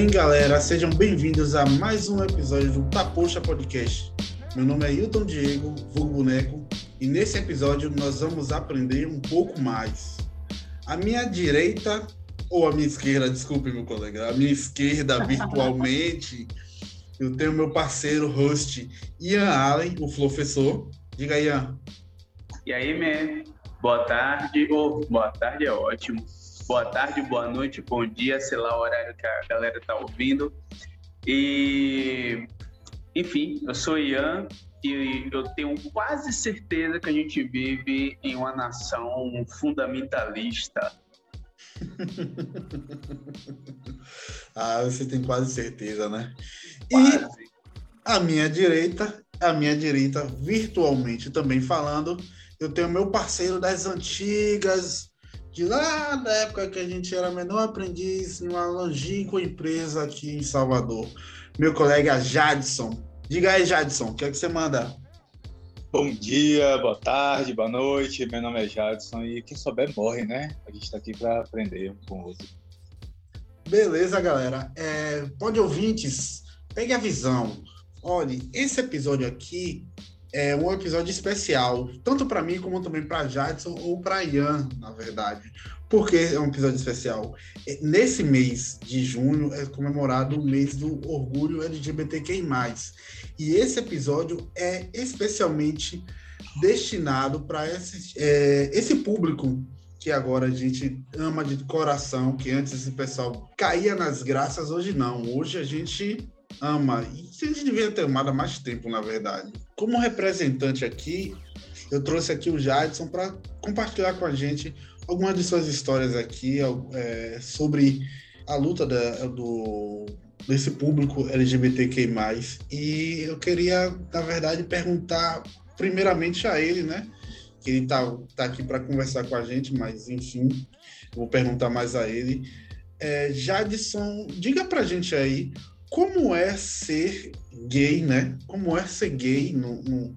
Bem, galera, sejam bem-vindos a mais um episódio do Tapoxa Podcast. Meu nome é Hilton Diego, vulgo boneco, e nesse episódio nós vamos aprender um pouco mais. A minha direita, ou a minha esquerda, desculpe, meu colega, a minha esquerda virtualmente, eu tenho meu parceiro host, Ian Allen, o professor. Diga, Ian. E aí, man? Boa tarde, ou boa tarde é ótimo boa tarde, boa noite, bom dia, sei lá o horário que a galera está ouvindo. E, enfim, eu sou Ian e eu tenho quase certeza que a gente vive em uma nação fundamentalista. ah, você tem quase certeza, né? Quase. E a minha direita, a minha direita, virtualmente também falando, eu tenho meu parceiro das antigas, de lá da época que a gente era menor aprendiz em uma longínqua empresa aqui em Salvador. Meu colega Jadson. Diga aí, Jadson, o que é que você manda? Bom dia, boa tarde, boa noite. Meu nome é Jadson e quem souber morre, né? A gente está aqui para aprender um com o outro. Beleza, galera. É, pode ouvintes, pegue a visão. Olhe, esse episódio aqui é um episódio especial, tanto para mim como também para Jadson ou para Ian, na verdade. Por que é um episódio especial? É, nesse mês de junho é comemorado o mês do orgulho LGBTQI+. E esse episódio é especialmente destinado para esse, é, esse público que agora a gente ama de coração, que antes esse pessoal caía nas graças, hoje não. Hoje a gente ama. E a gente devia ter amado há mais tempo, na verdade. Como representante aqui, eu trouxe aqui o Jadson para compartilhar com a gente algumas de suas histórias aqui é, sobre a luta da, do, desse público LGBTQI+. E eu queria, na verdade, perguntar primeiramente a ele, né? Que ele tá, tá aqui para conversar com a gente, mas enfim, vou perguntar mais a ele. É, Jadson, diga pra gente aí como é ser gay, né? Como é ser gay no, no,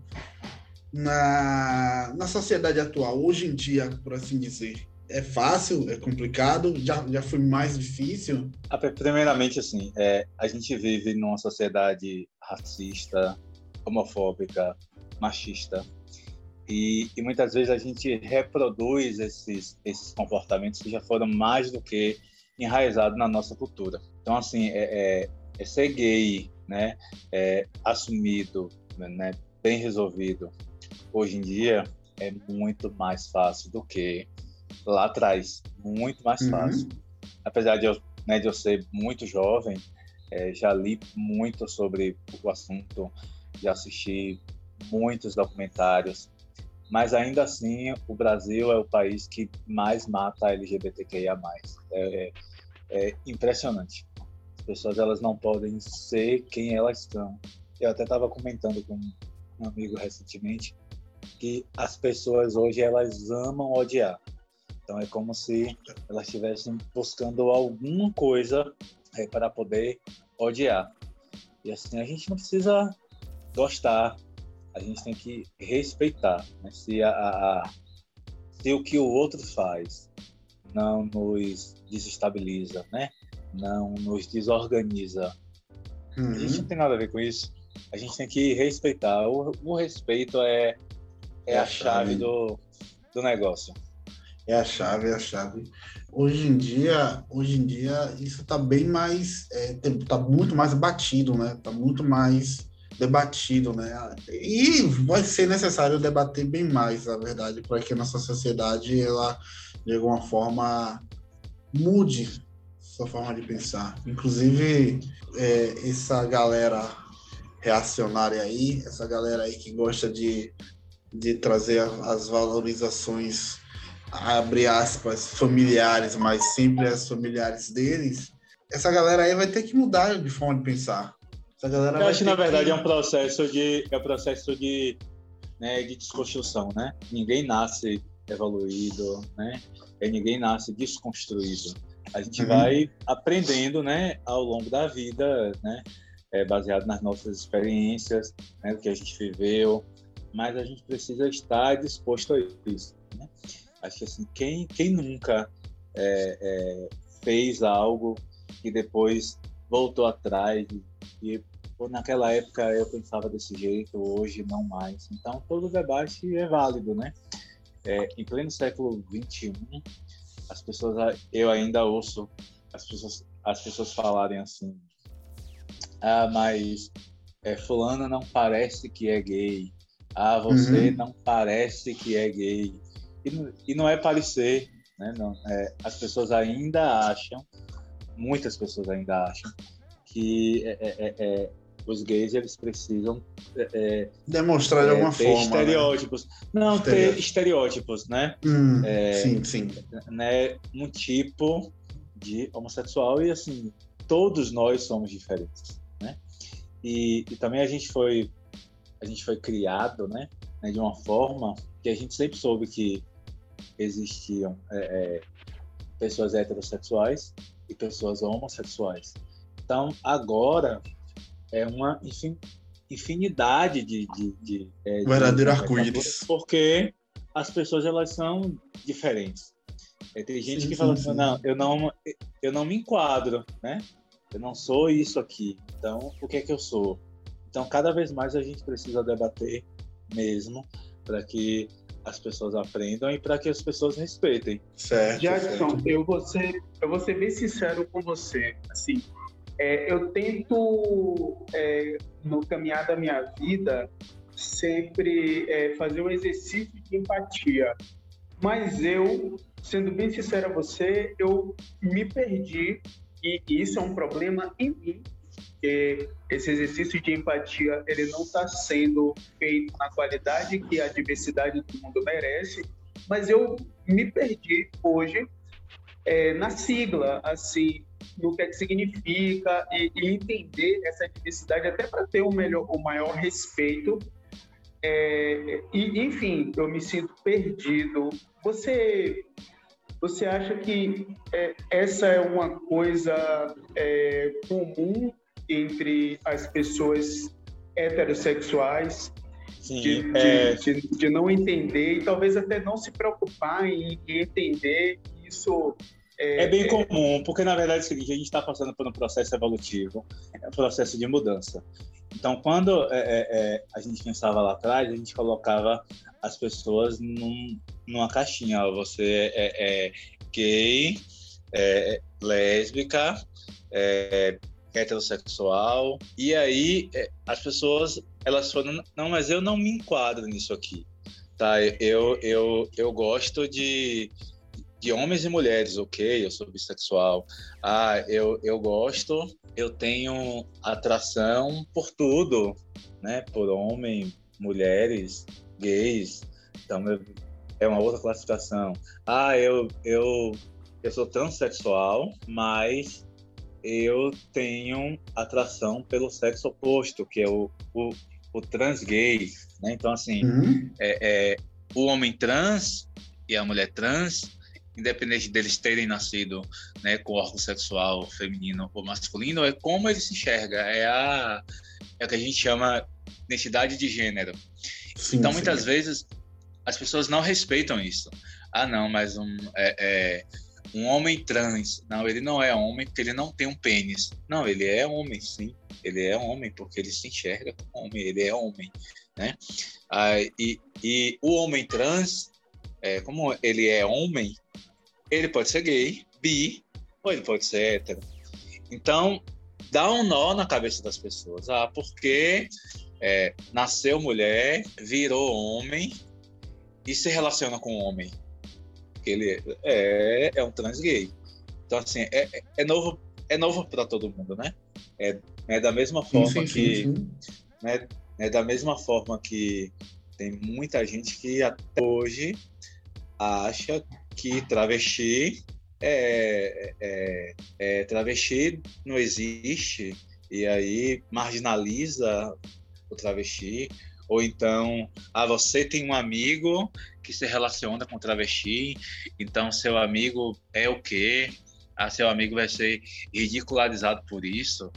na, na sociedade atual, hoje em dia, por assim dizer? É fácil? É complicado? Já, já foi mais difícil? Ah, primeiramente, assim, é, a gente vive numa sociedade racista, homofóbica, machista. E, e, muitas vezes a gente reproduz esses, esses comportamentos que já foram mais do que enraizados na nossa cultura. Então, assim, é, é é ser gay, né, é, assumido, né, bem resolvido, hoje em dia é muito mais fácil do que lá atrás, muito mais uhum. fácil. Apesar de eu, né, de eu ser muito jovem, é, já li muito sobre o assunto, já assisti muitos documentários, mas ainda assim o Brasil é o país que mais mata LGBTQIA+. É, é, é impressionante pessoas elas não podem ser quem elas são. Eu até estava comentando com um amigo recentemente que as pessoas hoje elas amam odiar. Então é como se elas estivessem buscando alguma coisa é, para poder odiar. E assim a gente não precisa gostar, a gente tem que respeitar. Né? Se, a, a, se o que o outro faz não nos desestabiliza, né? Não nos desorganiza. Uhum. A gente não tem nada a ver com isso. A gente tem que respeitar. O, o respeito é, é, é a chave, do, do negócio. É a chave, é a chave. Hoje em dia, hoje em dia isso está bem mais, está é, tá muito mais batido, né? Está muito mais debatido, né? E vai ser necessário debater bem mais, na verdade, para que a nossa sociedade ela de alguma forma mude sua forma de pensar. Inclusive, é, essa galera reacionária aí, essa galera aí que gosta de, de trazer as valorizações, abre aspas, familiares, mas sempre as familiares deles, essa galera aí vai ter que mudar de forma de pensar. Essa galera Eu acho que, na verdade, que... é um processo de, é um processo de, né, de desconstrução, né? Ninguém nasce evoluído, né? E ninguém nasce desconstruído a gente uhum. vai aprendendo, né, ao longo da vida, né, é, baseado nas nossas experiências, né, do que a gente viveu, mas a gente precisa estar disposto a isso. Né? Acho que assim, quem, quem nunca é, é, fez algo e depois voltou atrás e pô, naquela época eu pensava desse jeito, hoje não mais. Então todo debate é válido, né? É, em pleno século 21, as pessoas, eu ainda ouço as pessoas, as pessoas falarem assim, ah, mas é, fulano não parece que é gay, ah, você uhum. não parece que é gay. E, e não é parecer, né? Não, é, as pessoas ainda acham, muitas pessoas ainda acham, que é, é, é, é os gays eles precisam é, demonstrar de alguma ter forma né? estereótipos né? não ter estereótipos né hum, sim sim né um tipo de homossexual e assim todos nós somos diferentes né e, e também a gente foi a gente foi criado né, né de uma forma que a gente sempre soube que existiam é, é, pessoas heterossexuais e pessoas homossexuais. Então, agora é uma infinidade de. de, de, é, de Verdadeiro arco-íris. Porque as pessoas elas são diferentes. É, tem gente sim, que fala sim, assim, não, eu não, eu não me enquadro, né? Eu não sou isso aqui. Então, o que é que eu sou? Então, cada vez mais a gente precisa debater mesmo para que as pessoas aprendam e para que as pessoas respeitem. Certo. Jackson, certo. eu vou ser, eu vou ser bem sincero com você. Assim, é, eu tento é, no caminhar da minha vida sempre é, fazer um exercício de empatia, mas eu, sendo bem sincero a você, eu me perdi e isso é um problema em mim esse exercício de empatia ele não está sendo feito na qualidade que a diversidade do mundo merece, mas eu me perdi hoje é, na sigla, assim, no que é que significa e, e entender essa diversidade até para ter o melhor, o maior respeito. É, e enfim, eu me sinto perdido. Você você acha que é, essa é uma coisa é, comum entre as pessoas heterossexuais, Sim, de, é... de, de, de, não entender e talvez até não se preocupar em, em entender isso. É, é bem é comum, porque na verdade é o seguinte, a gente está passando por um processo evolutivo, é um processo de mudança. Então, quando é, é, é, a gente pensava lá atrás, a gente colocava as pessoas num, numa caixinha. Você é, gay, lésbica, heterossexual. E aí as pessoas elas falam, não, mas eu não me enquadro nisso aqui. Tá? Eu, eu, eu gosto de, de homens e mulheres, ok? Eu sou bissexual. Ah, eu, eu gosto, eu tenho atração por tudo, né? Por homem, mulheres, gays. Então é uma outra classificação. Ah, eu, eu, eu sou transexual, mas eu tenho atração pelo sexo oposto, que é o, o, o trans gay, né? Então, assim, uhum. é, é, o homem trans e a mulher trans, independente deles terem nascido né, com órgão sexual feminino ou masculino, é como ele se enxerga, é a, é o que a gente chama identidade de gênero. Sim, então, sim. muitas vezes, as pessoas não respeitam isso. Ah, não, mas um, é, é um homem trans. Não, ele não é homem porque ele não tem um pênis. Não, ele é homem, sim. Ele é homem porque ele se enxerga como homem. Ele é homem, né? Ah, e, e o homem trans, é, como ele é homem, ele pode ser gay, bi, ou ele pode ser hétero. Então, dá um nó na cabeça das pessoas. Ah, porque é, nasceu mulher, virou homem e se relaciona com homem ele é, é um trans gay. Então, assim, é, é novo é novo para todo mundo, né? É, é da mesma forma sim, sim, que. Sim, né, é da mesma forma que tem muita gente que até hoje acha que travesti é, é, é, travesti não existe e aí marginaliza o travesti ou então, ah, você tem um amigo que se relaciona com travesti, então seu amigo é o quê? Ah, seu amigo vai ser ridicularizado por isso.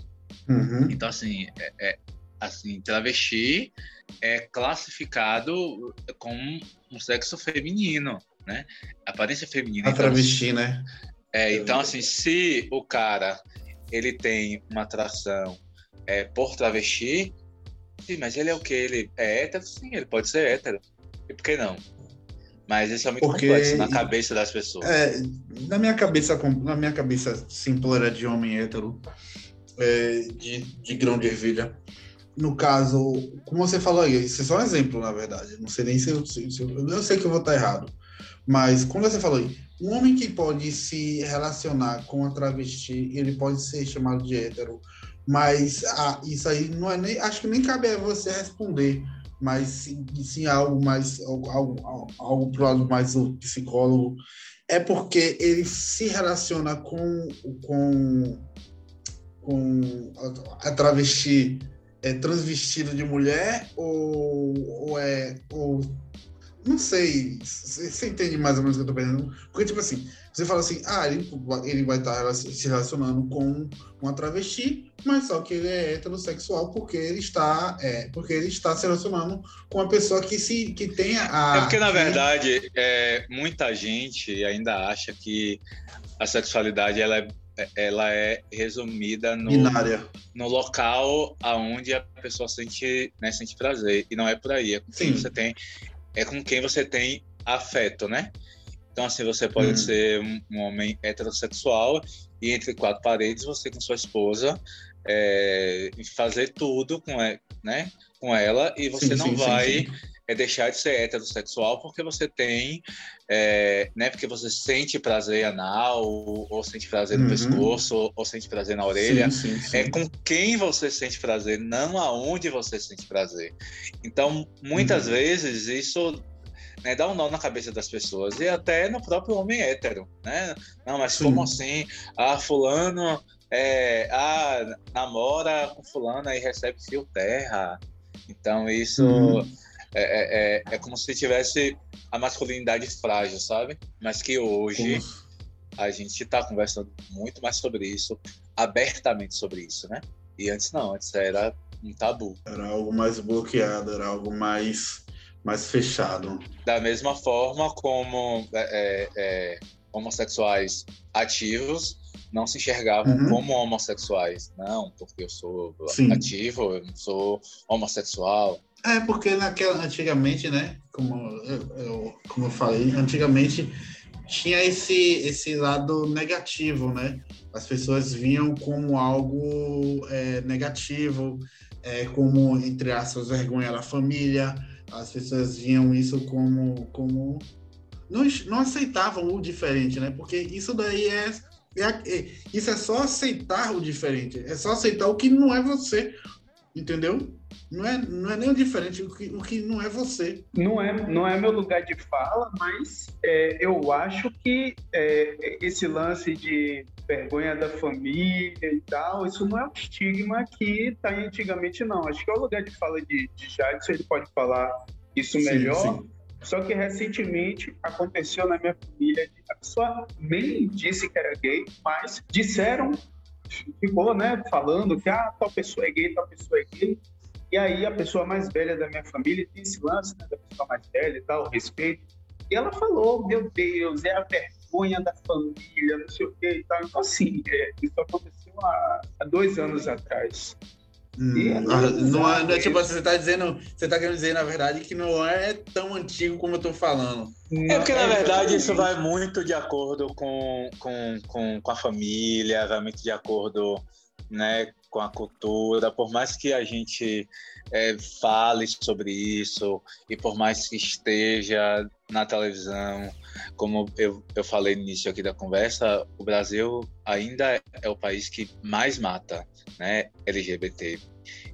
Uhum. Então, assim, é, é, assim, travesti é classificado como um sexo feminino, né? Aparência feminina. A travesti, então, né? É, então, assim, se o cara ele tem uma atração é, por travesti, sim, mas ele é o que? Ele é hétero? Sim, ele pode ser hétero. E por que não? Mas isso é muito Porque, complexo na cabeça das pessoas. É, na minha cabeça, na minha cabeça simplória de homem hétero, é, de, de grão de ervilha. No caso, como você falou aí, isso é só um exemplo, na verdade. Não sei nem se eu, se, eu, eu sei que eu vou estar errado. Mas, como você falou aí, um homem que pode se relacionar com a travesti, ele pode ser chamado de hétero. Mas ah, isso aí não é nem. Acho que nem cabe a você responder mas sim, sim algo mais algo, algo, algo pro lado mais do psicólogo é porque ele se relaciona com com com a, travesti é transvestido de mulher ou, ou é ou não sei você entende mais ou menos o que eu tô pensando porque tipo assim você fala assim, ah, ele, ele vai estar se relacionando com uma travesti, mas só que ele é heterossexual porque ele está, é, porque ele está se relacionando com uma pessoa que se que tem a. É porque na verdade é, muita gente ainda acha que a sexualidade ela é ela é resumida no, no local aonde a pessoa sente, né, sente prazer. E não é por aí, é com quem você tem, é com quem você tem afeto, né? Então, assim, você pode hum. ser um, um, homem heterossexual e entre quatro paredes você com sua esposa é, fazer tudo com, né, com ela e você sim, não sim, vai sim, é deixar de ser heterossexual porque você tem, é, né, porque você sente prazer anal ou, ou sente prazer no uhum. pescoço ou, ou, sente prazer na orelha. É com quem você sente prazer, não aonde você sente prazer. Então, muitas uhum. vezes isso né, dá um nó na cabeça das pessoas e até no próprio homem hétero, né? Não, mas Sim. como assim? Ah, fulano é, ah, namora com fulano e recebe fio terra. Então isso uhum. É, é, é, é, como se tivesse a masculinidade frágil, sabe? Mas que hoje a gente está conversando muito mais sobre isso, abertamente sobre isso, né? E antes não, antes era um tabu. Era algo mais bloqueado, era algo mais mais fechado. Da mesma forma como é, é, é, homossexuais ativos não se enxergavam uhum. como homossexuais. Não, porque eu sou Sim. ativo, eu não sou homossexual. É, porque naquela, antigamente, né, como eu, eu, como eu falei, antigamente tinha esse, esse lado negativo, né? As pessoas vinham como algo é, negativo, é, como, entre aspas, vergonha da família, as pessoas viam isso como, como não, não aceitavam o diferente, né? Porque isso daí é, é, é, isso é só aceitar o diferente, é só aceitar o que não é você, entendeu? Não é, não é nem diferente, o que, o que não é você. Não é, não é meu lugar de fala, mas é, eu acho que é, esse lance de vergonha da família e tal, isso não é um estigma que tá antigamente, não. Acho que é o lugar de fala de, de Jadson, ele pode falar isso melhor. Sim, sim. Só que recentemente aconteceu na minha família, a pessoa nem disse que era gay, mas disseram, ficou, né, falando que ah, tal pessoa é gay, tal pessoa é gay. E aí a pessoa mais velha da minha família tem esse lance né, da pessoa mais velha e tal, respeito. E ela falou, meu Deus, é a vergonha da família, não sei o que e tal. Então, assim, é, isso aconteceu há, há dois anos atrás. Hum, é não, é, não é, tipo, você está dizendo, você tá querendo dizer, na verdade, que não é tão antigo como eu estou falando. É porque, na verdade, isso vai muito de acordo com, com, com, com a família, vai muito de acordo né, com a cultura, por mais que a gente é, fale sobre isso e por mais que esteja na televisão, como eu, eu falei no início aqui da conversa, o Brasil ainda é o país que mais mata né, LGBT.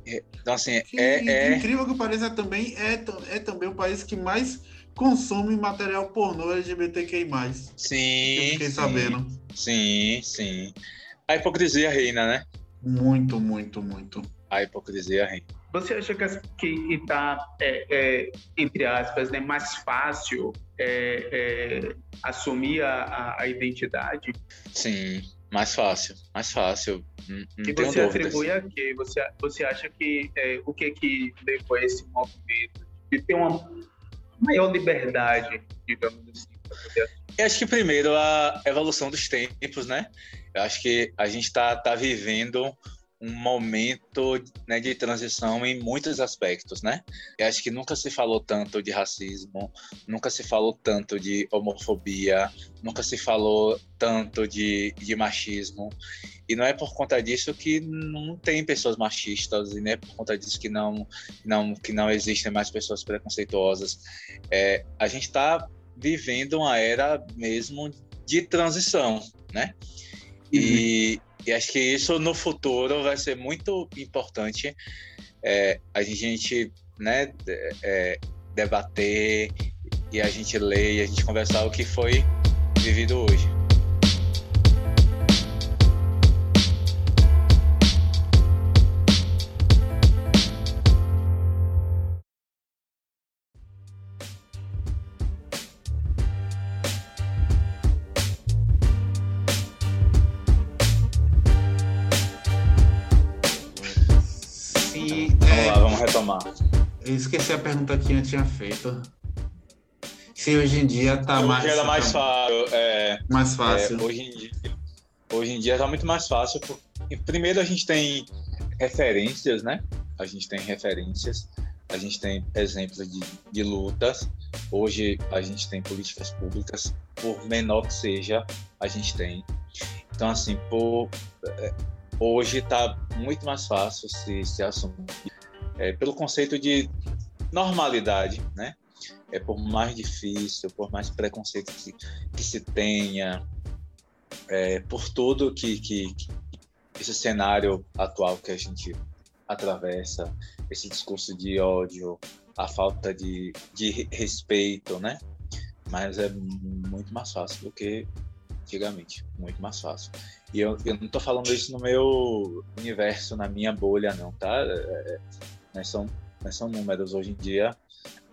Então, assim, que, é, é... Incrível que pareça, também é, é também o país que mais consome material pornô LGBTQI+. Sim, eu fiquei sim, sabendo. Sim, sim. A hipocrisia reina, né? Muito, muito, muito. A hipocrisia reina. Você acha que está, é, é, entre aspas, né, mais fácil é, é, assumir a, a, identidade? Sim, mais fácil, mais fácil. Não, não e você atribui a quê? Você, você acha que é, o que que levou a esse movimento de ter uma maior liberdade, digamos assim, para poder Eu acho que primeiro a evolução dos tempos, né? Eu acho que a gente está tá vivendo um momento né, de transição em muitos aspectos, né? Eu acho que nunca se falou tanto de racismo, nunca se falou tanto de homofobia, nunca se falou tanto de, de machismo. E não é por conta disso que não tem pessoas machistas, e não é por conta disso que não, não, que não existem mais pessoas preconceituosas. É, a gente está vivendo uma era mesmo de transição, né? E, uhum. e, acho que isso no futuro vai ser muito importante é, a gente né, é, debater e a gente ler e a gente conversar o que foi vivido hoje. Que eu tinha feito. Se hoje em dia tá hoje mais. Era mais fácil. É, mais fácil. É, hoje, em dia, hoje em dia tá muito mais fácil. Porque, primeiro a gente tem referências, né? A gente tem referências, a gente tem exemplos de, de lutas. Hoje a gente tem políticas públicas, por menor que seja, a gente tem. Então, assim, por, é, hoje está muito mais fácil se, se assumir é, pelo conceito de normalidade, né? É por mais difícil, por mais preconceito que, que se tenha, é, por tudo que, que, que esse cenário atual que a gente atravessa, esse discurso de ódio, a falta de, de respeito, né? Mas é muito mais fácil do que antigamente, muito mais fácil. E eu, eu não estou falando isso no meu universo, na minha bolha, não, tá? É, é são, né, são números. Hoje em dia,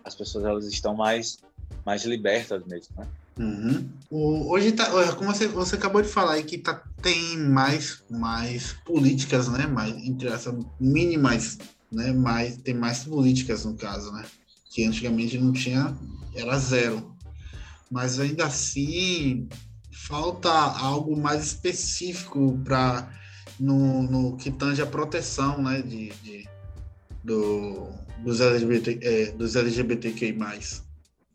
as pessoas elas estão mais, mais libertas mesmo, né? Uhum. O, hoje tá, como você, você acabou de falar aí que tá, tem mais, mais políticas, né? Mais, entre essas mínimas, né? Mais, tem mais políticas no caso, né? Que antigamente não tinha, era zero. Mas ainda assim falta algo mais específico para no, no que tange a proteção, né? De, de, do, dos, LGBT, é, dos LGBTQI+.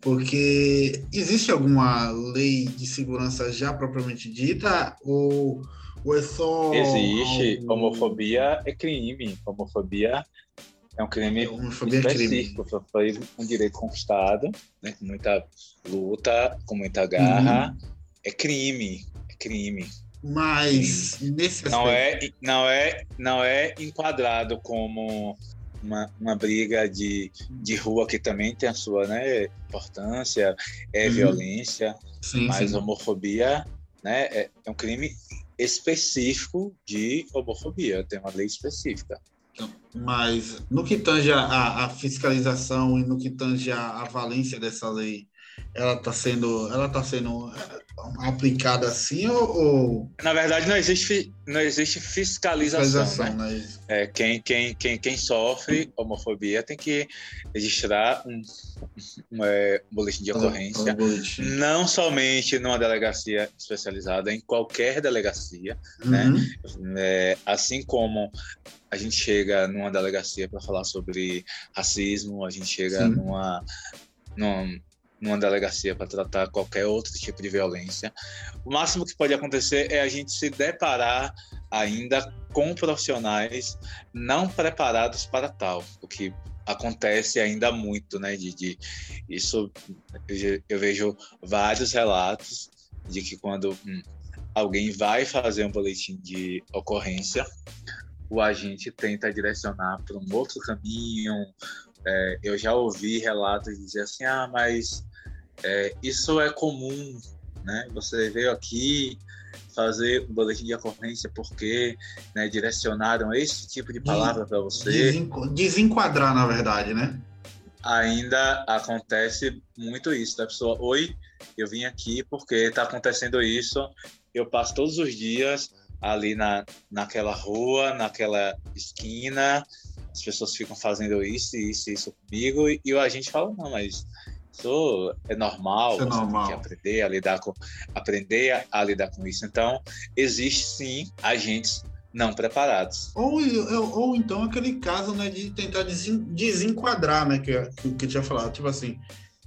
Porque existe alguma lei de segurança já propriamente dita ou, ou é só... Existe. Algo... Homofobia é crime. Homofobia é um crime Homofobia específico. É crime. Foi um direito conquistado, né, com muita luta, com muita garra. Uhum. É crime. É crime. Mas nesse não é não é não é enquadrado como uma, uma briga de, de rua que também tem a sua né, importância, é uhum. violência, sim, mas sim. homofobia né, é, é, um crime específico de homofobia, tem uma lei específica. Mas no que tange a, a fiscalização e no que tange a, a valência dessa lei, ela está sendo, ela tá sendo aplicada assim ou, ou, Na verdade, não existe, não existe fiscalização. fiscalização né? Né? É, quem, quem, quem, quem sofre homofobia tem que registrar um, um, é, um boletim de ocorrência, um boletim. não somente numa delegacia especializada, em qualquer delegacia. Né? Uhum. Né? É, assim como a gente chega numa delegacia para falar sobre racismo, a gente chega Sim. numa, numa numa delegacia para tratar qualquer outro tipo de violência. O máximo que pode acontecer é a gente se deparar ainda com profissionais não preparados para tal, o que acontece ainda muito, né? De, de isso eu vejo vários relatos de que quando hum, alguém vai fazer um boletim de ocorrência, o agente tenta direcionar para um outro caminho, é, eu já ouvi relatos de dizer assim, ah, mas é, isso é comum, né? Você veio aqui fazer um boletim de ocorrência porque né, direcionaram esse tipo de palavra para você. Desenquadrar, na verdade, né? Ainda acontece muito isso, da pessoa, oi, eu vim aqui porque está acontecendo isso, eu passo todos os dias ali na, naquela rua, naquela esquina, as pessoas ficam fazendo isso, isso, isso comigo, e, e a gente fala, não, mas Isso é normal, Isso é normal. tem que aprender a lidar com aprender a, a lidar com isso. Então, existe sim agentes não preparados. Ou, ou, então aquele caso né, de tentar desen- desenquadrar, né? Que, que, que eu tinha falado. Tipo assim,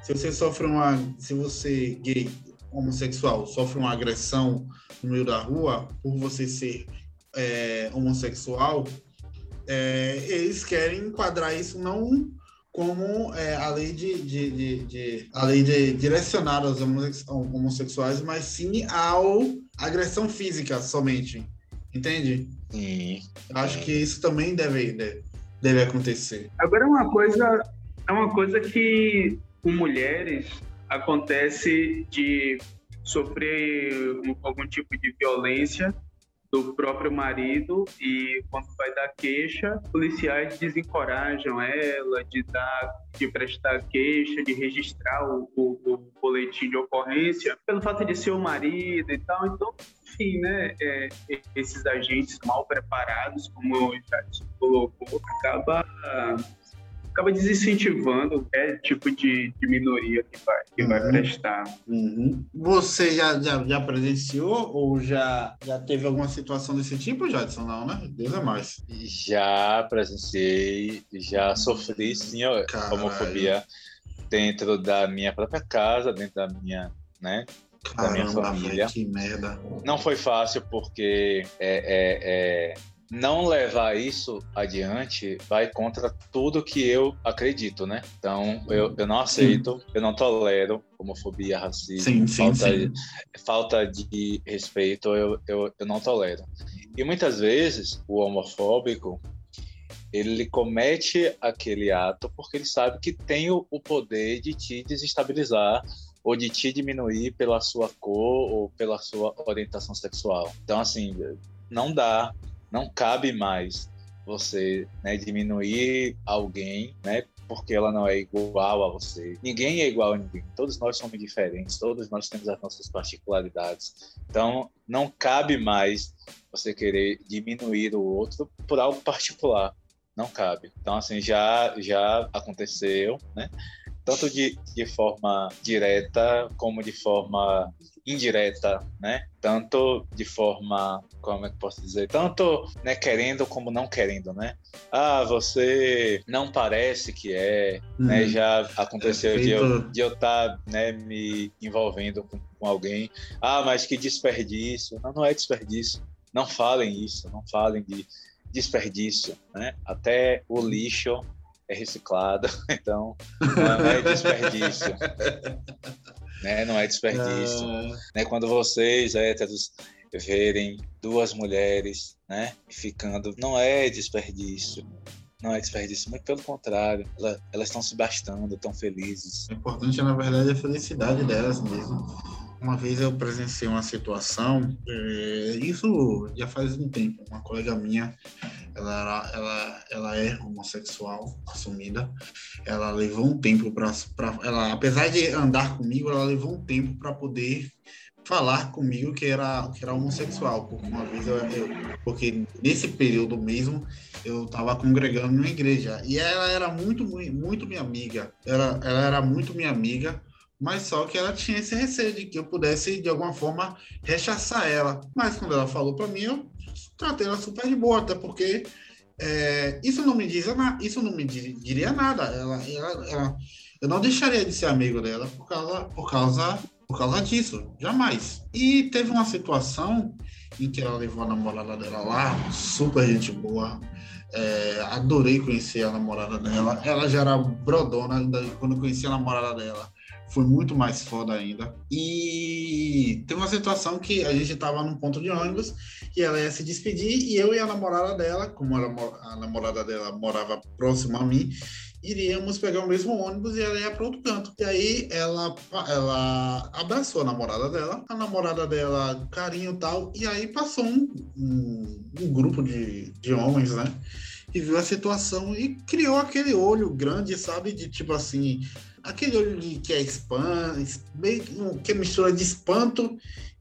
se você sofre uma. Se você, gay, homossexual, sofre uma agressão no meio da rua por você ser é, homossexual, é, eles querem enquadrar isso não como é, a lei de, de, de, de- a lei de direcionar aos homosse- homossexuais, mas sim ao agressão física somente. Entende? Sim. Acho que isso também deve, deve, deve acontecer. Agora é uma coisa, é uma coisa que com mulheres acontece de sofrer um- algum tipo de violência do próprio marido e quando vai dar queixa, policiais desencorajam ela de dar, de prestar queixa, de registrar o, o- o boletim de ocorrência pelo fato de ser o marido e tal. Então, enfim, né? é, esses agentes mal preparados, como o Jadson colocou, acaba acaba desincentivando qualquer tipo de, de minoria que vai, que vai Uhum. prestar. Você já, já, já presenciou ou já, já teve alguma situação desse tipo, Jadson? Não, né? Deus é mais. Já presenciei, já sofri sim a Caralho. homofobia dentro da minha própria casa, dentro da minha, né? Da minha Caramba, família. que merda. Não foi fácil porque é, é, é, não levar isso adiante vai contra tudo que eu acredito, né? Então eu, eu não aceito, eu não tolero homofobia, racismo, Sim, sim, falta, sim. falta de respeito, eu, eu, eu não tolero. E muitas vezes o homofóbico ele comete aquele ato porque ele sabe que tem o, o poder de te desestabilizar ou de te diminuir pela sua cor ou pela sua orientação sexual. Então, assim, não dá, não cabe mais você né, diminuir alguém, né, porque ela não é igual a você. Ninguém é igual a ninguém. Todos nós somos diferentes. Todos nós temos as nossas particularidades. Então, não cabe mais você querer diminuir o outro por algo particular. Não cabe. Então, assim, já já aconteceu, né? Tanto de, de forma direta como de forma indireta, né? Tanto de forma, como é que posso dizer? Tanto né, querendo como não querendo, né? Ah, você não parece que é, né? Hum. Já aconteceu de eu de eu estar né, me envolvendo com, com alguém. Ah, mas que desperdício. Não, não é desperdício. Não falem isso, não falem de desperdício, né? Até o lixo é reciclado, então não é desperdício. né? Não é desperdício. Ah, Né? Quando vocês, héteros, verem duas mulheres né, ficando, não é desperdício. Não é desperdício, muito pelo contrário. Ela- elas estão se bastando, estão felizes. o importante, na verdade, é a felicidade delas mesmo. Uma vez eu presenciei uma situação, é, isso já faz um tempo. Uma colega minha, ela, era, ela, ela é homossexual, assumida. Ela levou um tempo para. Ela, apesar de andar comigo, ela levou um tempo para poder falar comigo que era, que era homossexual. Porque uma vez eu, eu- porque nesse período mesmo eu estava congregando numa igreja e ela era muito, muito, muito minha amiga. Ela, ela era muito minha amiga, mas só que ela tinha esse receio de que eu pudesse de alguma forma rechaçar ela. Mas quando ela falou para mim, eu tratei ela super de boa, até porque é, isso não me diz isso não me di- diria nada. Ela, ela, ela- eu não deixaria de ser amigo dela por causa, por causa, por causa disso, jamais. E teve uma situação em que ela levou a namorada dela lá, super gente boa. É, adorei conhecer a namorada dela. Ela já era brodona quando eu conheci a namorada dela. Foi muito mais foda ainda. E tem uma situação que a gente estava num ponto de ônibus e ela ia se despedir e eu e a namorada dela, como a namorada dela morava próximo a mim, iríamos pegar o mesmo ônibus e ela ia para outro canto. E aí ela, ela abraçou a namorada dela, a namorada dela, carinho e tal, e aí passou um, um, um grupo de, de homens, né? E viu a situação e criou aquele olho grande, sabe? De tipo assim, aquele olho de, que é espanto, meio que- é mistura de espanto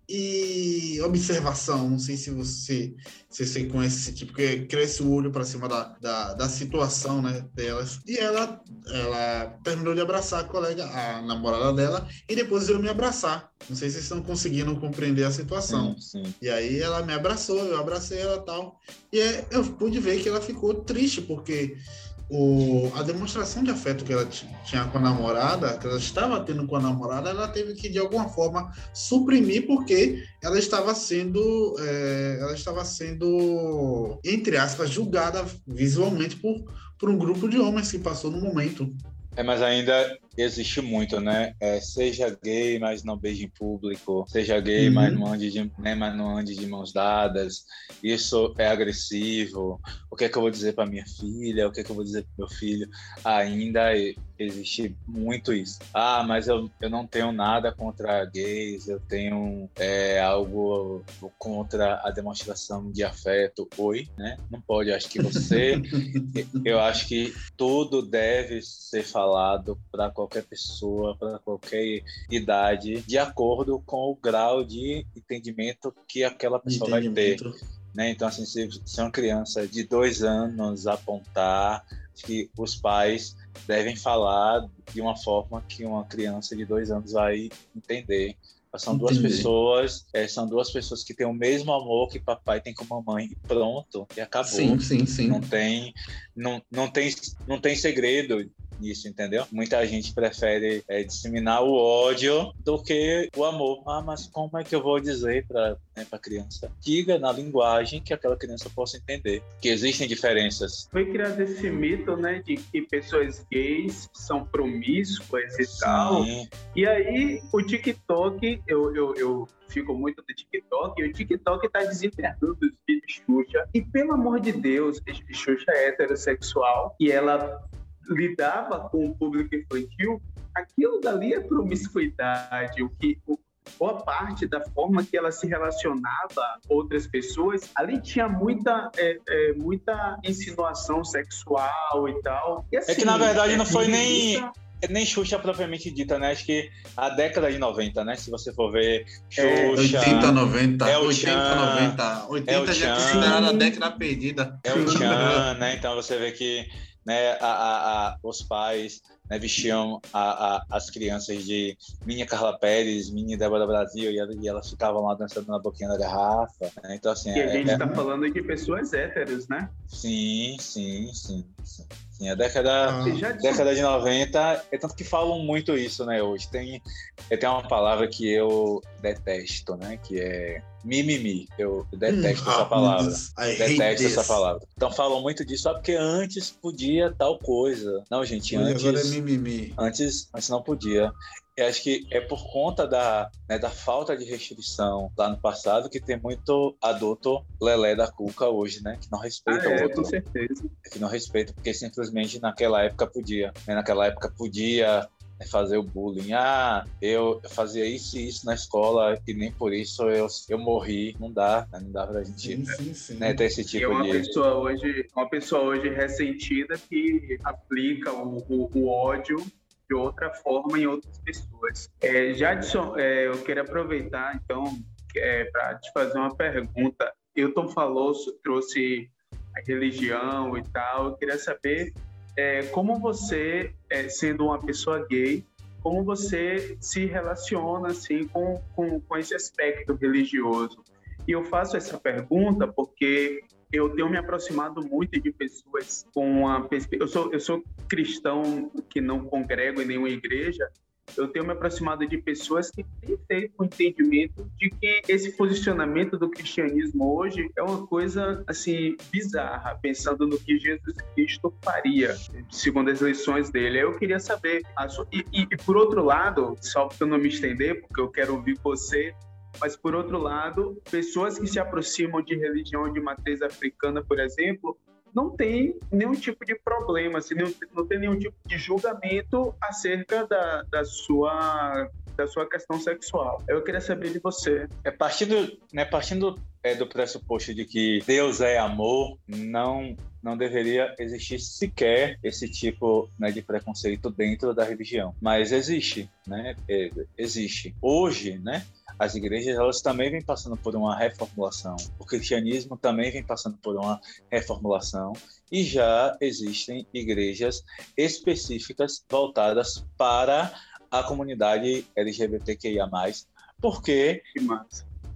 e observação. Não sei se você, se você conhece esse tipo, porque cresce o olho para cima da, da, da, situação né, delas. E ela, ela terminou de abraçar a colega, a namorada dela, e depois eu me abraçar. Não sei se vocês estão conseguindo compreender a situação. Sim, sim. E aí ela me abraçou, eu abracei ela tal. E eu pude ver que ela ficou triste, porque o, a demonstração de afeto que ela tinha com a namorada, que ela estava tendo com a namorada, ela teve que de alguma forma suprimir porque ela estava sendo, é, ela estava sendo, entre aspas, julgada visualmente por, por um grupo de homens que passou no momento. É, mas ainda existe muito, né? É, seja gay, mas não beije em público. Seja gay, uhum. mas, não ande de, né, mas não ande de mãos dadas. Isso é agressivo. O que é que eu vou dizer para minha filha? O que é que eu vou dizer para meu filho? Ainda existe muito isso. Ah, mas eu, eu não tenho nada contra gays. Eu tenho é, algo contra a demonstração de afeto. Oi, né? Não pode. Eu acho que você... eu acho que tudo deve ser falado para qualquer qualquer pessoa, para qualquer idade, de acordo com o grau de entendimento que aquela pessoa vai ter. Né? Então, assim, se, se uma criança de dois anos apontar que os pais devem falar de uma forma que uma criança de dois anos vai entender. São duas pessoas, é, são duas pessoas que têm o mesmo amor que papai tem com mamãe. E pronto, e acabou. Sim, sim, sim. Não tem, não, não tem, não tem segredo nisso, entendeu? Muita gente prefere é, disseminar o ódio do que o amor. Ah, mas como é que eu vou dizer para né, a criança? Diga na linguagem que aquela criança possa entender que existem diferenças. Foi criado esse mito, né, de que pessoas gays são promíscuas e Sim. tal. E aí o TikTok, eu, eu, eu fico muito do TikTok, e o TikTok tá desenterrando os vídeos Xuxa. E pelo amor de Deus, Xuxa é heterossexual e ela lidava com o público infantil, aquilo dali é promiscuidade, o que o, boa parte da forma que ela se relacionava a outras pessoas, ali tinha muita, é, é, muita insinuação sexual e tal. E, assim, é que na verdade não foi nem. É nem Xuxa propriamente dita, né? Acho que a década de 90, né? Se você for ver é, Xuxa. 80, 90. É o 80, Chan, 90. 80 é o já é considerada a década perdida. É o Chan, né? Então você vê que né, a, a, a, os pais né, vestiam as crianças de Minha Carla Pérez, Minha Débora Brasil, e, e, elas ficavam lá dançando na boquinha da garrafa. Né? Então, assim, e a é, gente está é... falando de pessoas héteros, né? Sim, sim, sim. sim. Sim, a década, ah. década de 90, é tanto que falam muito isso, né, hoje. Tem, tem uma palavra que eu detesto, né, que é mimimi. Eu detesto hum, essa palavra. Detesto essa palavra. Então falam muito disso, só porque antes podia tal coisa. Não, gente, antes... Mimimi. Antes, antes não podia. Eu acho que é por conta da, né, da falta de restrição lá no passado que tem muito adulto lelé da cuca hoje, né? Que não respeita ah, é, o outro. Com certeza. Que não respeita, porque simplesmente naquela época podia. Né? Naquela época podia né, fazer o bullying. Ah, eu fazia isso e isso na escola e nem por isso eu, eu morri. Não dá, né? não dá pra gente sim, sim, sim. Né, ter esse tipo e uma de... Pessoa hoje, uma pessoa hoje ressentida que aplica o, o, o ódio de outra forma em outras pessoas. É, Jadson, é, eu quero aproveitar, então, é, para te fazer uma pergunta. Hilton falou, trouxe a religião e tal. Eu queria saber é, como você, é, sendo uma pessoa gay, como você se relaciona assim com, com, com esse aspecto religioso. E eu faço essa pergunta porque eu tenho me aproximado muito de pessoas com a perspectiva. Eu sou, eu sou cristão que não congrego em nenhuma igreja. Eu tenho me aproximado de pessoas que têm feito o entendimento de que esse posicionamento do cristianismo hoje é uma coisa assim bizarra, pensando no que Jesus Cristo faria, segundo as lições dele. Eu queria saber, e, e, e por outro lado, só para eu não me estender, porque eu quero ouvir você mas, por outro lado, pessoas que se aproximam de religião de matriz africana, por exemplo, não tem nenhum tipo de problema, assim, não, não tem nenhum tipo de julgamento acerca da, da sua da sua questão sexual. Eu queria saber de você. É partindo, né, partindo é, do pressuposto de que Deus é amor, não não deveria existir sequer esse tipo né, de preconceito dentro da religião. Mas existe, né? É, existe. Hoje, né? as igrejas elas também vêm passando por uma reformulação. O cristianismo também vem passando por uma reformulação e já existem igrejas específicas voltadas para a comunidade LGBTQIA+, porque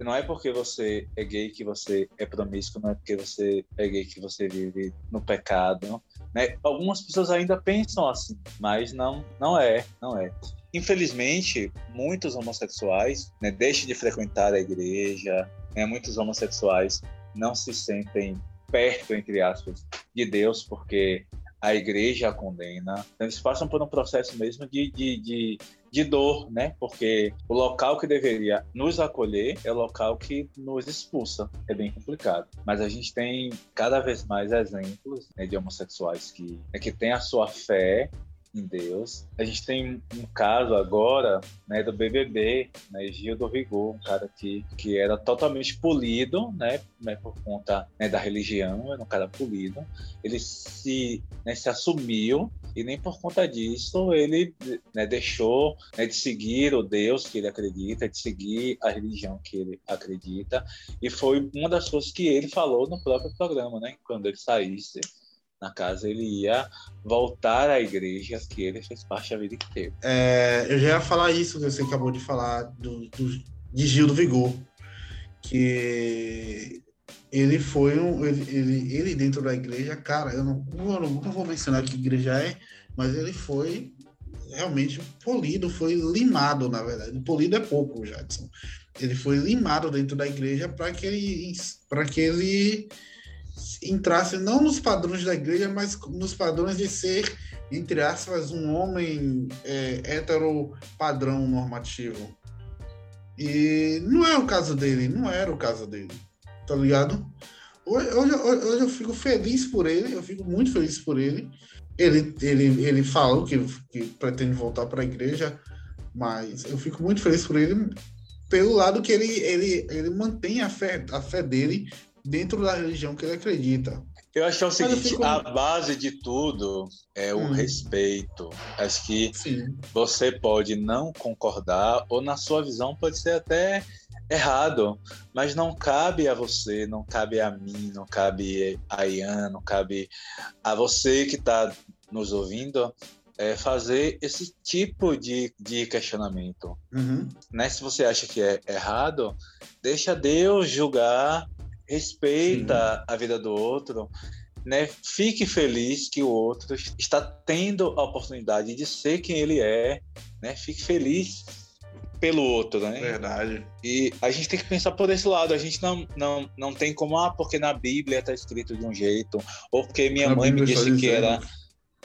não é porque você é gay que você é promíscuo, não é porque você é gay que você vive no pecado, né? Algumas pessoas ainda pensam assim, mas não, não é, não é. Infelizmente, muitos homossexuais né, deixam de frequentar a igreja, né, muitos homossexuais não se sentem perto, entre aspas, de Deus, porque a igreja a condena. Então, eles passam por um processo mesmo de, de, de, de, dor, né? Porque o local que deveria nos acolher é o local que nos expulsa. É bem complicado. Mas a gente tem cada vez mais exemplos né, de homossexuais que, né, que têm a sua fé em Deus. A gente tem um caso agora né, do BBB, né, Gil do Rigor, um cara que, que era totalmente polido, né, né por conta né, da religião, era um cara polido. Ele se, né, se assumiu e nem por conta disso ele né, deixou né, de seguir o Deus que ele acredita, de seguir a religião que ele acredita. E foi uma das coisas que ele falou no próprio programa, né, quando ele saísse na casa, ele ia voltar à igreja que ele fez parte da vida inteira. É, eu já ia falar isso que você acabou de falar do, do, de Gil do Vigor, que ele foi um. Ele, ele, ele, dentro da igreja, cara, eu não, eu não vou mencionar que igreja é, mas ele foi realmente polido, foi limado, na verdade. Polido é pouco, Jadson. Ele foi limado dentro da igreja para que ele, para que ele entrasse não nos padrões da igreja, mas nos padrões de ser, entre aspas, um homem é, hétero padrão normativo. E não é o caso dele, não era o caso dele, tá ligado? Hoje, hoje, hoje eu fico feliz por ele, eu fico muito feliz por ele. Ele, ele, ele falou que, que pretende voltar para a igreja, mas eu fico muito feliz por ele pelo lado que ele, ele, ele mantém a fé, a fé dele dentro da religião que ele acredita. Eu acho que é o seguinte, fico... a base de tudo é o hum. respeito. Acho que Sim. você pode não concordar, ou na sua visão pode ser até errado, mas não cabe a você, não cabe a mim, não cabe a Ian, não cabe a você que está nos ouvindo é, fazer esse tipo de, de questionamento. Uhum. Né? Se você acha que é errado, deixa Deus julgar respeita Sim. a vida do outro, né? Fique feliz que o outro está tendo a oportunidade de ser quem ele é, né? Fique feliz pelo outro, né? Verdade. E a gente tem que pensar por esse lado. A gente não, não, não tem como, ah, porque na Bíblia está escrito de um jeito, ou porque minha na mãe Bíblia me disse que era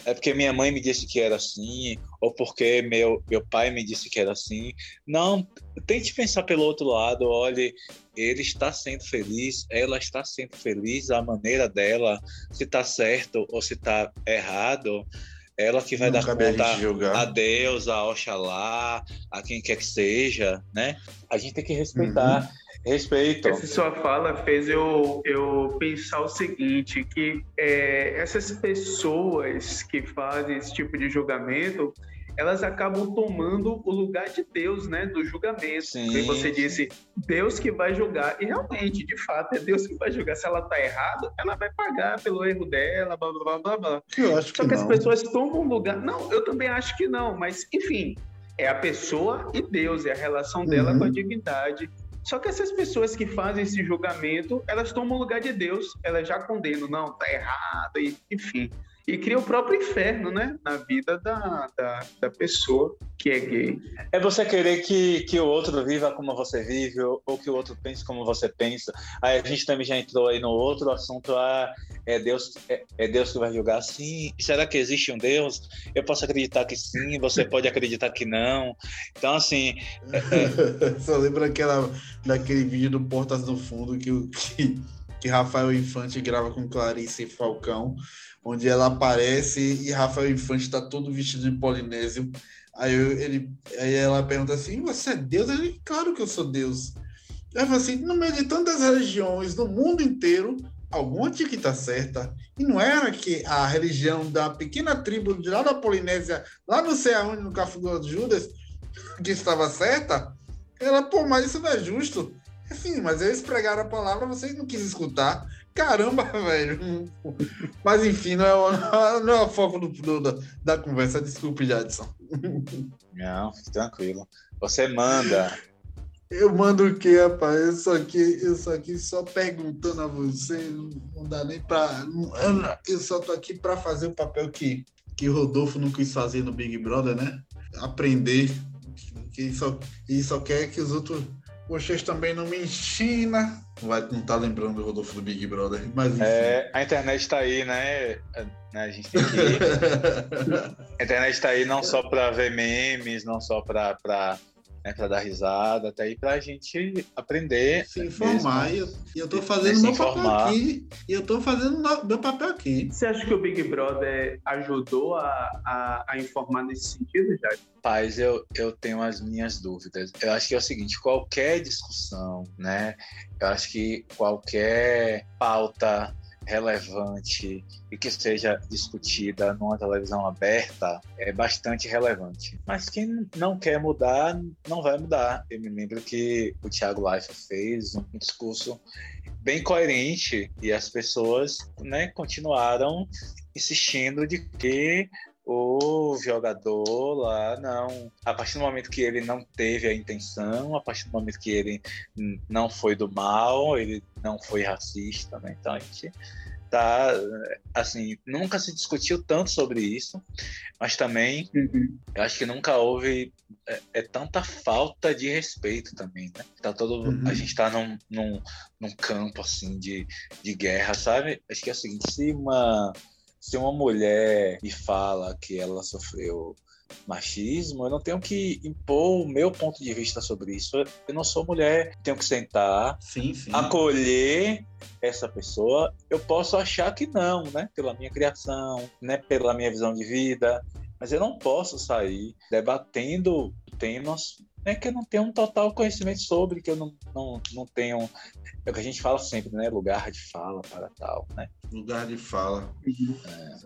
é porque minha mãe me disse que era assim, ou porque meu, meu pai me disse que era assim. Não, tente pensar pelo outro lado, olhe, ele está sendo feliz, ela está sendo feliz, a maneira dela, se está certo ou se está errado, ela que vai Não dar conta a, a, Deus, a Oxalá, a quem quer que seja, né? A gente tem que respeitar. Uhum. Respeito. Essa sua fala fez eu, eu pensar o seguinte, que é, essas pessoas que fazem esse tipo de julgamento, elas acabam tomando o lugar de Deus, né, do julgamento. Sim, você disse, Deus que vai julgar. E realmente, de fato, é Deus que vai julgar. Se ela está errada, ela vai pagar pelo erro dela, blá, blá, blá, blá. Eu acho Só que, que as pessoas tomam lugar... Não, eu também acho que não, mas, enfim, é a pessoa e Deus, é a relação dela uhum. com a divindade. Só que essas pessoas que fazem esse julgamento, elas tomam o lugar de Deus, elas já condenam, não, tá errado, e, enfim e cria o próprio inferno, né? Na vida da, da, da, pessoa que é gay. É você querer que, que o outro viva como você vive, ou, ou, que o outro pense como você pensa. Aí a gente também já entrou aí no outro assunto, ah, é Deus, é, é Deus que vai julgar sim. Será que existe um Deus? Eu posso acreditar que sim, você pode acreditar que não. Então, assim. É, é... Só lembra aquela, daquele vídeo do Portas do Fundo que, que, que Rafael Infante grava com Clarice Falcão onde ela aparece e Rafael Infante está todo vestido de polinésio. Aí, eu, ele, aí ela pergunta assim: Você é Deus? Ele, claro que eu sou Deus. Ela fala assim: No meio de tantas religiões no mundo inteiro, alguma tinha que estar tá certa. E não era que a religião da pequena tribo de lá da Polinésia, lá no céu, onde no Café do Judas, que estava certa? Ela, pô, mas isso não é justo. Sim, mas eles pregaram a palavra, vocês não quis escutar. Caramba, velho. Mas enfim, não é o, não é o foco do, do, da conversa. Desculpe, Jadson. Não, tranquilo. Você manda. Eu mando o quê, rapaz? Eu só aqui, eu só aqui só perguntando a você. Não dá nem pra. Eu só tô aqui pra fazer o papel que, que Rodolfo não quis fazer no Big Brother, né? Aprender. Que só, e só quer que os outros vocês também não me ensina. Vai não tá lembrando do Rodolfo do Big Brother, mas enfim. É, a internet tá aí, né? É, a gente tem que. a internet tá aí não só para ver memes, não só para né, para dar risada, até aí para a gente aprender. Se informar. E eu, tô fazendo meu informar. papel aqui. E eu tô fazendo meu papel aqui. Você acha que o Big Brother ajudou a, a, a informar nesse sentido, Jair? Paz, eu, eu tenho as minhas dúvidas. Eu acho que é o seguinte: qualquer discussão, né? Eu acho que qualquer pauta relevante e que seja discutida numa televisão aberta é bastante relevante. Mas quem não quer mudar, não vai mudar. Eu me lembro que o Thiago Life fez um discurso bem coerente e as pessoas né, continuaram insistindo de que o jogador lá não. A partir do momento que ele não teve a intenção, a partir do momento que ele não foi do mal, ele não foi racista, né? Então a gente tá assim nunca se discutiu tanto sobre isso mas também uhum. eu acho que nunca houve é, é, tanta falta de respeito também né tá todo uhum. a gente tá num, num, num campo assim de, de guerra sabe acho que é o seguinte se uma se uma mulher me fala que ela sofreu machismo, eu não tenho que impor o meu ponto de vista sobre isso. Eu não sou mulher, tenho que sentar, sim, sim. acolher essa pessoa. Eu posso achar que não, né? Pela minha criação, né? Pela minha visão de vida, mas eu não posso sair debatendo temas é que eu não tenho um total conhecimento sobre, que eu não, não, não tenho. É o que a gente fala sempre, né? Lugar de fala para tal, né? Lugar de fala. É.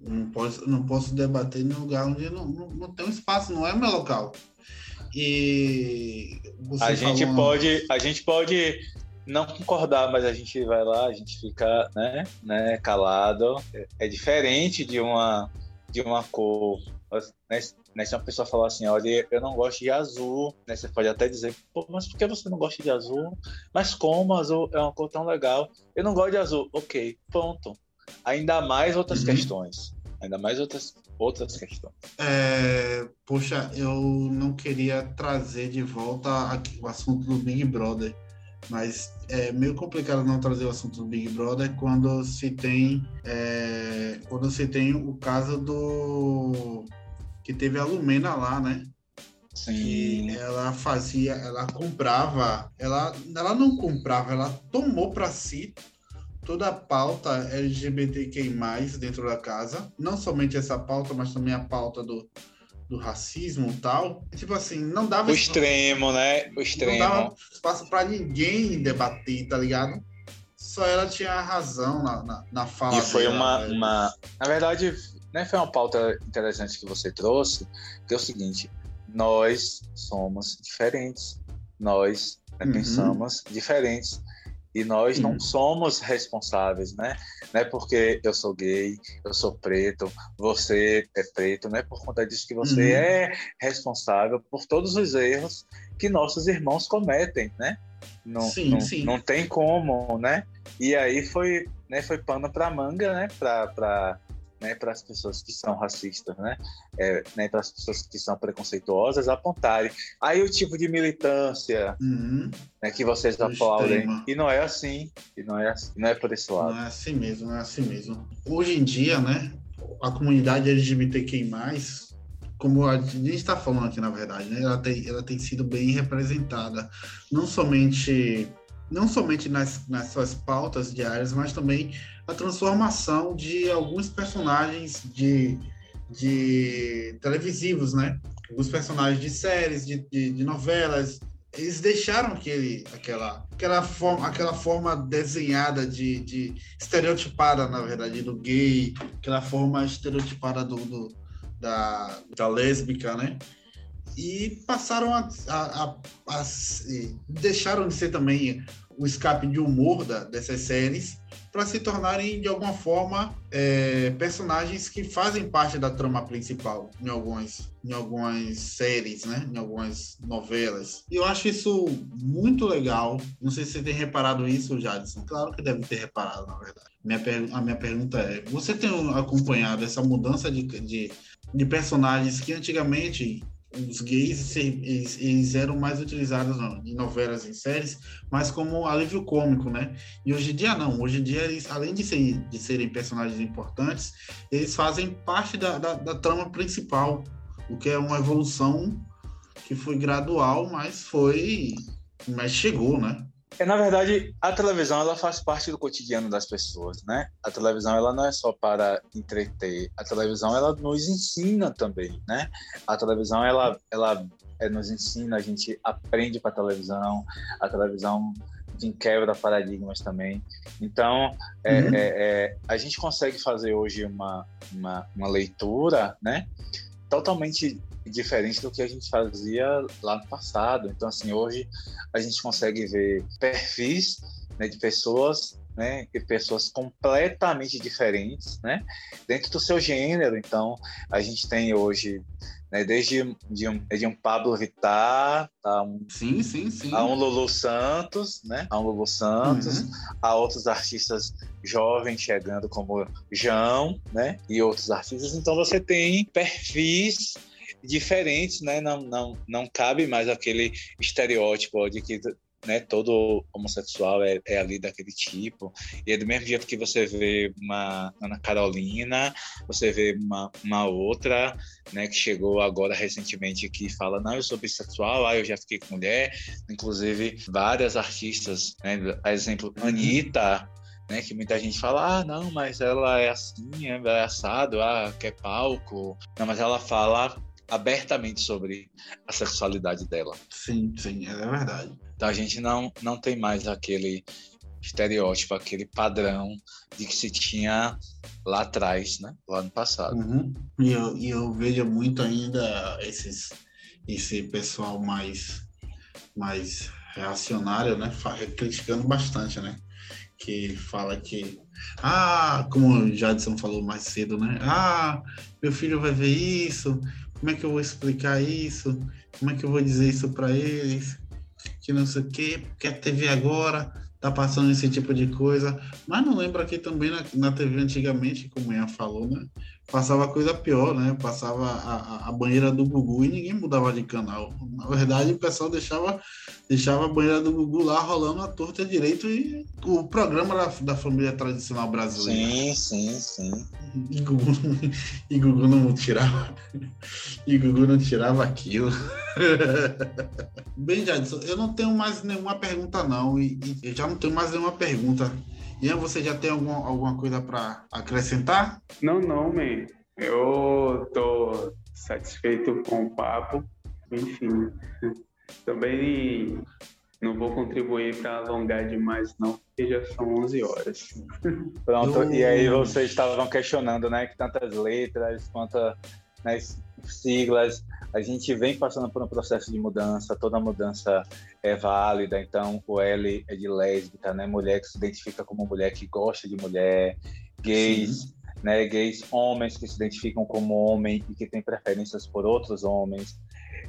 Não, posso, não posso debater em lugar onde não, não, não tem um espaço, não é meu local. E a gente pode, a gente pode não concordar, mas a gente vai lá, a gente fica, né, né, calado. É, é diferente de uma de uma cor né, né, se uma pessoa falar assim, olha, eu não gosto de azul, né, você pode até dizer, Pô, mas por que você não gosta de azul? Mas como azul é uma cor tão legal? Eu não gosto de azul. Ok, ponto. Ainda mais outras uhum. questões. Ainda mais outras, outras questões. É, poxa, eu não queria trazer de volta aqui o assunto do Big Brother, mas é meio complicado não trazer o assunto do Big Brother quando se tem é, quando se tem o caso do que teve a Lumena lá, né? Sim. Que ela fazia, ela comprava, ela, ela não comprava, ela tomou para si toda a pauta LGBTQI+, dentro da casa. Não somente essa pauta, mas também a pauta do, do racismo e tal. Tipo assim, não dava... O extremo, né? O extremo. Não dava espaço para ninguém debater, tá ligado? Só ela tinha razão na, na, na fala E foi dela, uma, uma... Na verdade, né, foi uma pauta interessante que você trouxe, que é o seguinte: nós somos diferentes, nós né, uhum. pensamos diferentes e nós não somos responsáveis, né? Não é porque eu sou gay, eu sou preto, você é preto, não é por conta disso que você uhum. é responsável por todos os erros que nossos irmãos cometem, né? Não, sim, não, sim. não tem como, né? E aí foi, né, foi pano para manga, né? Para né, para as pessoas que são racistas, né, é, né para as pessoas que são preconceituosas apontarem. Aí o tipo de militância uhum. né, que vocês aplaudem e não é assim, e não é assim, não é por esse lado. Não é assim mesmo, não é assim mesmo. Hoje em dia, né, a comunidade LGBTQI+, como a gente está falando aqui na verdade, né, ela tem, ela tem sido bem representada, não somente não somente nas, nas suas pautas diárias, mas também a transformação de alguns personagens de, de televisivos, né? Alguns personagens de séries, de, de, de novelas, eles deixaram aquele, aquela, aquela, forma, aquela forma desenhada de, de estereotipada, na verdade, do gay, aquela forma estereotipada do, do da, da lésbica, né? e passaram a, a, a, a, deixaram de ser também o escape de humor da, dessas séries para se tornarem, de alguma forma, é, personagens que fazem parte da trama principal em algumas, em algumas séries, né? em algumas novelas. E eu acho isso muito legal. Não sei se você tem reparado isso, Jadson. Claro que deve ter reparado, na verdade. Minha a minha pergunta é: você tem acompanhado essa mudança de, de, de personagens que antigamente os gays eles, eles, eram mais utilizados em novelas, em séries, mas como alívio cômico, né? E hoje em dia não. Hoje em dia eles, além de, ser, de serem personagens importantes, eles fazem parte da, da, da trama principal, o que é uma evolução que foi gradual, mas foi, mas chegou, né? É, na verdade, a televisão ela faz parte do cotidiano das pessoas, né? A televisão ela não é só para entreter, a televisão ela nos ensina também, né? A televisão ela ela é, nos ensina, a gente aprende com a televisão, a televisão enfim, quebra paradigmas também. Então, é, uhum. é, é, a gente consegue fazer hoje uma, uma, uma leitura, né? Totalmente diferente do que a gente fazia lá no passado. Então, assim, hoje a gente consegue ver perfis né, de pessoas né, e pessoas completamente diferentes, né, dentro do seu gênero. Então, a gente tem hoje, né, desde de um, de um Pablo Vittar a um, sim, sim, sim. a um Lulu Santos, né, a um Lulu Santos, uhum. a outros artistas jovens chegando como João, né, e outros artistas. Então, você tem perfis diferentes, né? Não, não, não cabe mais aquele estereótipo de que né, todo homossexual é, é, ali daquele tipo. E é do mesmo jeito que você vê uma Ana Carolina, você vê uma, uma outra, né, que chegou agora recentemente que fala, não, eu sou bissexual, ah, eu já fiquei com mulher. Inclusive, várias artistas, né, exemplo, Anitta, né, que muita gente fala, ah, não, mas ela é assim, é assado, ah, quer palco. Não, mas ela fala abertamente sobre a sexualidade dela. Sim, sim, é verdade. Então a gente não, não tem mais aquele estereótipo, aquele padrão de que se tinha lá atrás, né? Lá no passado. Uhum. E, eu, e eu vejo muito ainda esses, esse pessoal mais, mais reacionário, né? Criticando bastante, né? Que fala que ah, como o Jadson falou mais cedo, né? Ah, meu filho vai ver isso, como é que eu vou explicar isso? Como é que eu vou dizer isso para eles? Que não sei o quê, porque a TV agora tá passando esse tipo de coisa. Mas não lembro aqui também na, na TV antigamente, como Ian falou, né? Passava coisa pior, né? Passava a, a, banheira do Gugu e ninguém mudava de canal. Na verdade, o pessoal deixava, deixava a banheira do Gugu lá rolando a torta direito e o programa da, da família tradicional brasileira. Sim, sim, sim. E Gugu, e Gugu não tirava. E Gugu não tirava aquilo. Bem, Jadson, eu não tenho mais nenhuma pergunta, não. E, e eu já não tenho mais nenhuma pergunta. Ian, você já tem algum, alguma coisa para acrescentar? Não, não, man. Eu tô satisfeito com o papo. Enfim, também não vou contribuir para alongar demais, não, porque já são 11 horas. Pronto, eu... e aí vocês estavam questionando, né, que tantas letras, quantas né, siglas, a gente vem passando por um processo de mudança, toda mudança é válida, então o L é de lésbica, né? Mulher que se identifica como mulher que gosta de mulher, gays, Sim. né? Gays, homens que se identificam como homem e que têm preferências por outros homens,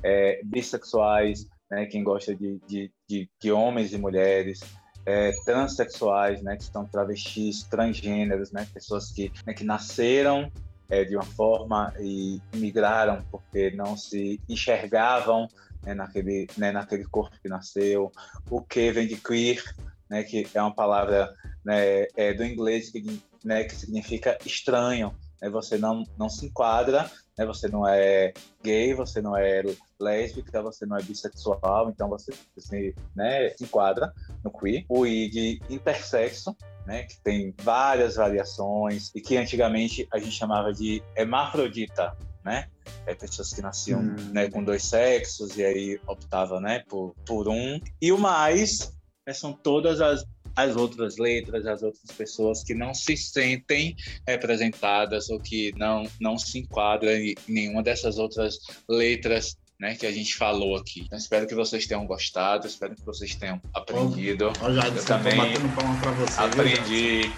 é, bissexuais, né? Quem gosta de, de, de, de homens e mulheres, é, transexuais, né, que estão travestis, transgêneros, né, pessoas que, né, que nasceram é, de uma forma e migraram porque não se enxergavam né, naquele, né, naquele corpo que nasceu. O que vem de queer, né, que é uma palavra né, é, do inglês que, né, que significa estranho. Né, você não, não se enquadra, né, você não é gay, você não é lésbica, você não é bissexual, então você, você né, se enquadra no queer. O I de intersexo, né, que tem várias variações e que antigamente a gente chamava de hermafrodita, né? É, pessoas que nasciam hum. né, com dois sexos e aí optavam né, por, por um. E o mais né, são todas as, as outras letras, as outras pessoas que não se sentem representadas ou que não, não se enquadram em nenhuma dessas outras letras né, que a gente falou aqui. Então, espero que vocês tenham gostado, espero que vocês tenham aprendido. Ó, já Eu também pra você. aprendi,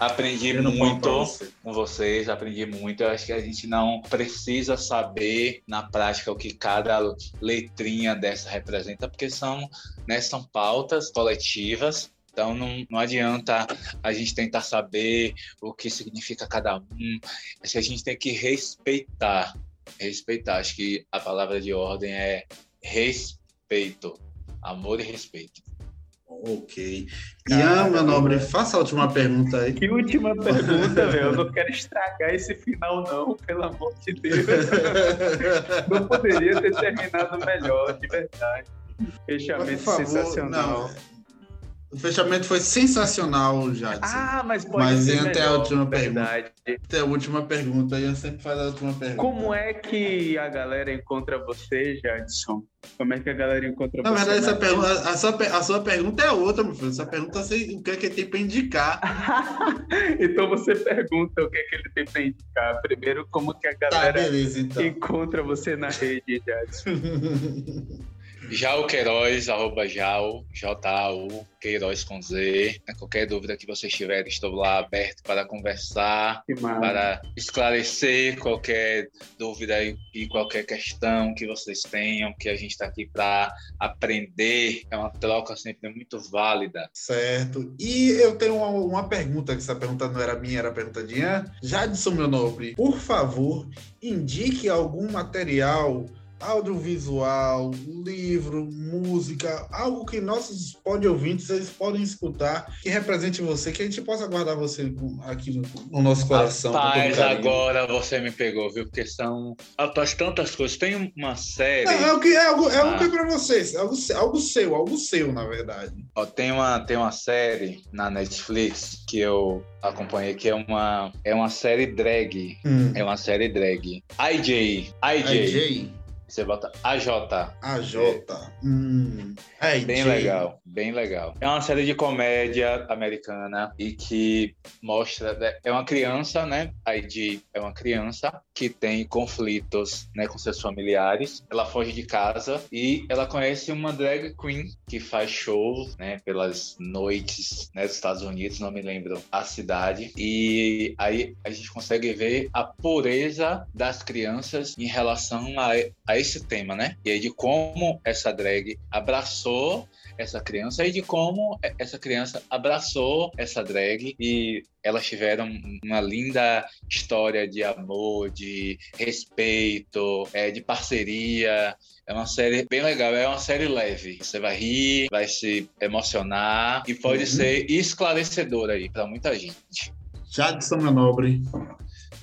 aprendi Eu não muito você. com vocês, aprendi muito. Eu acho que a gente não precisa saber na prática o que cada letrinha dessa representa, porque são, né, são pautas coletivas. Então não, não adianta a gente tentar saber o que significa cada um. Acho que a gente tem que respeitar. Respeitar. Acho que a palavra de ordem é respeito. Amor e respeito. Ok. Ian, meu nobre, faça a última pergunta aí. Que última pergunta, velho. Eu não quero estragar esse final, não, pelo amor de Deus. Não poderia ter terminado melhor, de verdade. Fechamento favor, sensacional. não. O fechamento foi sensacional, Jadson. Ah, mas pode Mas ser Ian tem a última verdade. Tem a última pergunta, Ian sempre faz a última pergunta. Como é que a galera encontra você, Jadson? Como é que a galera encontra Na você? verdade, essa na pergunta, a, sua, a sua pergunta é outra, meu filho. Essa pergunta é o que é que tem para indicar. então você pergunta o que é que ele tem pra indicar. Primeiro, como que a Tá, galera beleza, então. encontra você na rede, Jadson? Jao Queiroz, arroba Jao, J-A-U, Queiroz com Z. Né, Qualquer dúvida que vocês tiverem, estou lá aberto para conversar, para esclarecer qualquer dúvida e, e qualquer questão que vocês tenham, que a gente está aqui para aprender. É uma troca sempre muito válida. Certo. E eu tenho uma, uma pergunta, que essa pergunta não era minha, era a pergunta de Ian. Jadson, meu nobre, por favor, indique algum material audiovisual, livro, música, algo que nossos pod ouvintes eles podem escutar, que represente você, que a gente possa guardar você aqui no, no nosso coração. Rapaz, carinho. agora você me pegou, viu? Porque são após tantas coisas. Tem uma série. É, é o que é algo, é algo Ah. que é para vocês, algo, se- algo seu, algo seu, na verdade. Ó, tem, uma, tem uma série na Netflix que eu acompanhei que é uma, é uma série drag. Hum. É uma série drag. IJ. IJ. AJ, Você bota AJ. AJ. Hum. AJ. Bem legal, bem legal. É uma série de comédia americana e que mostra. né, É uma criança, né? A ID é uma criança que tem conflitos né, com seus familiares. Ela foge de casa e ela conhece uma drag queen que faz shows né, pelas noites né, dos Estados Unidos, não me lembro a cidade. E aí a gente consegue ver a pureza das crianças em relação a, a esse tema, né? E aí de como essa drag abraçou essa criança e de como essa criança abraçou essa drag e elas tiveram uma linda história de amor, de respeito, é, de parceria. É uma série bem legal, é uma série leve. Você vai rir, vai se emocionar e pode Uhum. ser esclarecedora aí para muita gente. Jadson, meu nobre,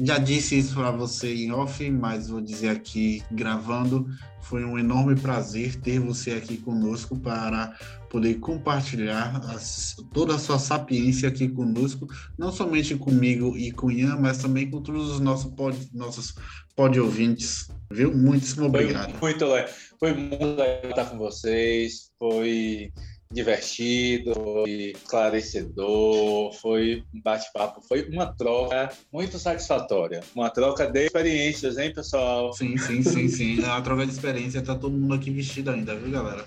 já disse isso para você em off, mas vou dizer aqui gravando. Foi um enorme prazer ter você aqui conosco para poder compartilhar as- toda a sua sapiência aqui conosco, não somente comigo e com o Ian, mas também com todos os nossos pod, nossos pod ouvintes. Viu? Muitíssimo Foi obrigado. muito legal. Foi muito legal estar com vocês. Foi divertido, foi esclarecedor, foi um bate-papo, foi uma troca muito satisfatória. Uma troca de experiências, hein, pessoal? Sim, sim, sim, sim. É uma troca de experiência, tá todo mundo aqui vestido ainda, viu, galera?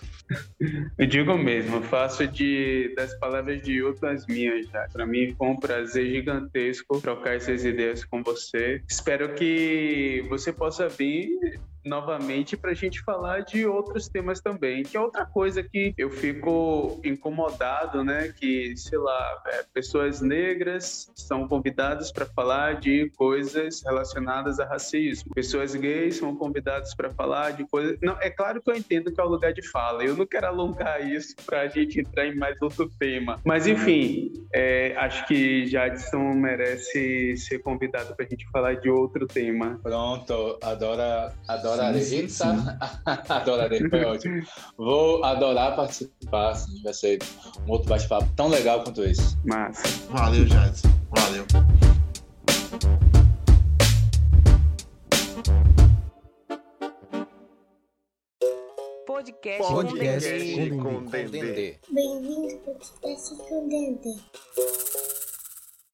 Eu digo mesmo, faço de, das palavras de outro as minhas já. Para mim foi um prazer gigantesco trocar essas ideias com você. Espero que você possa vir novamente para a gente falar de outros temas também, que é outra coisa que eu fico incomodado, né? Que, sei lá, é, pessoas negras são convidadas para falar de coisas relacionadas a racismo, pessoas gays são convidadas para falar de coisas. Não, é claro que eu entendo que é o lugar de fala, eu não quero alongar isso para a gente entrar em mais outro tema, mas enfim, é, acho que Jadson merece ser convidado para a gente falar de outro tema. Pronto, adora, adorarei. Sim, sim, Eita, adorarei, foi ótimo. Vou adorar participar, assim, vai ser um outro bate-papo tão legal quanto esse. Massa. Valeu, Jadson. Valeu. Podcast, Podcast com Dendê. com Dendê. Bem-vindo ao podcast com Dendê.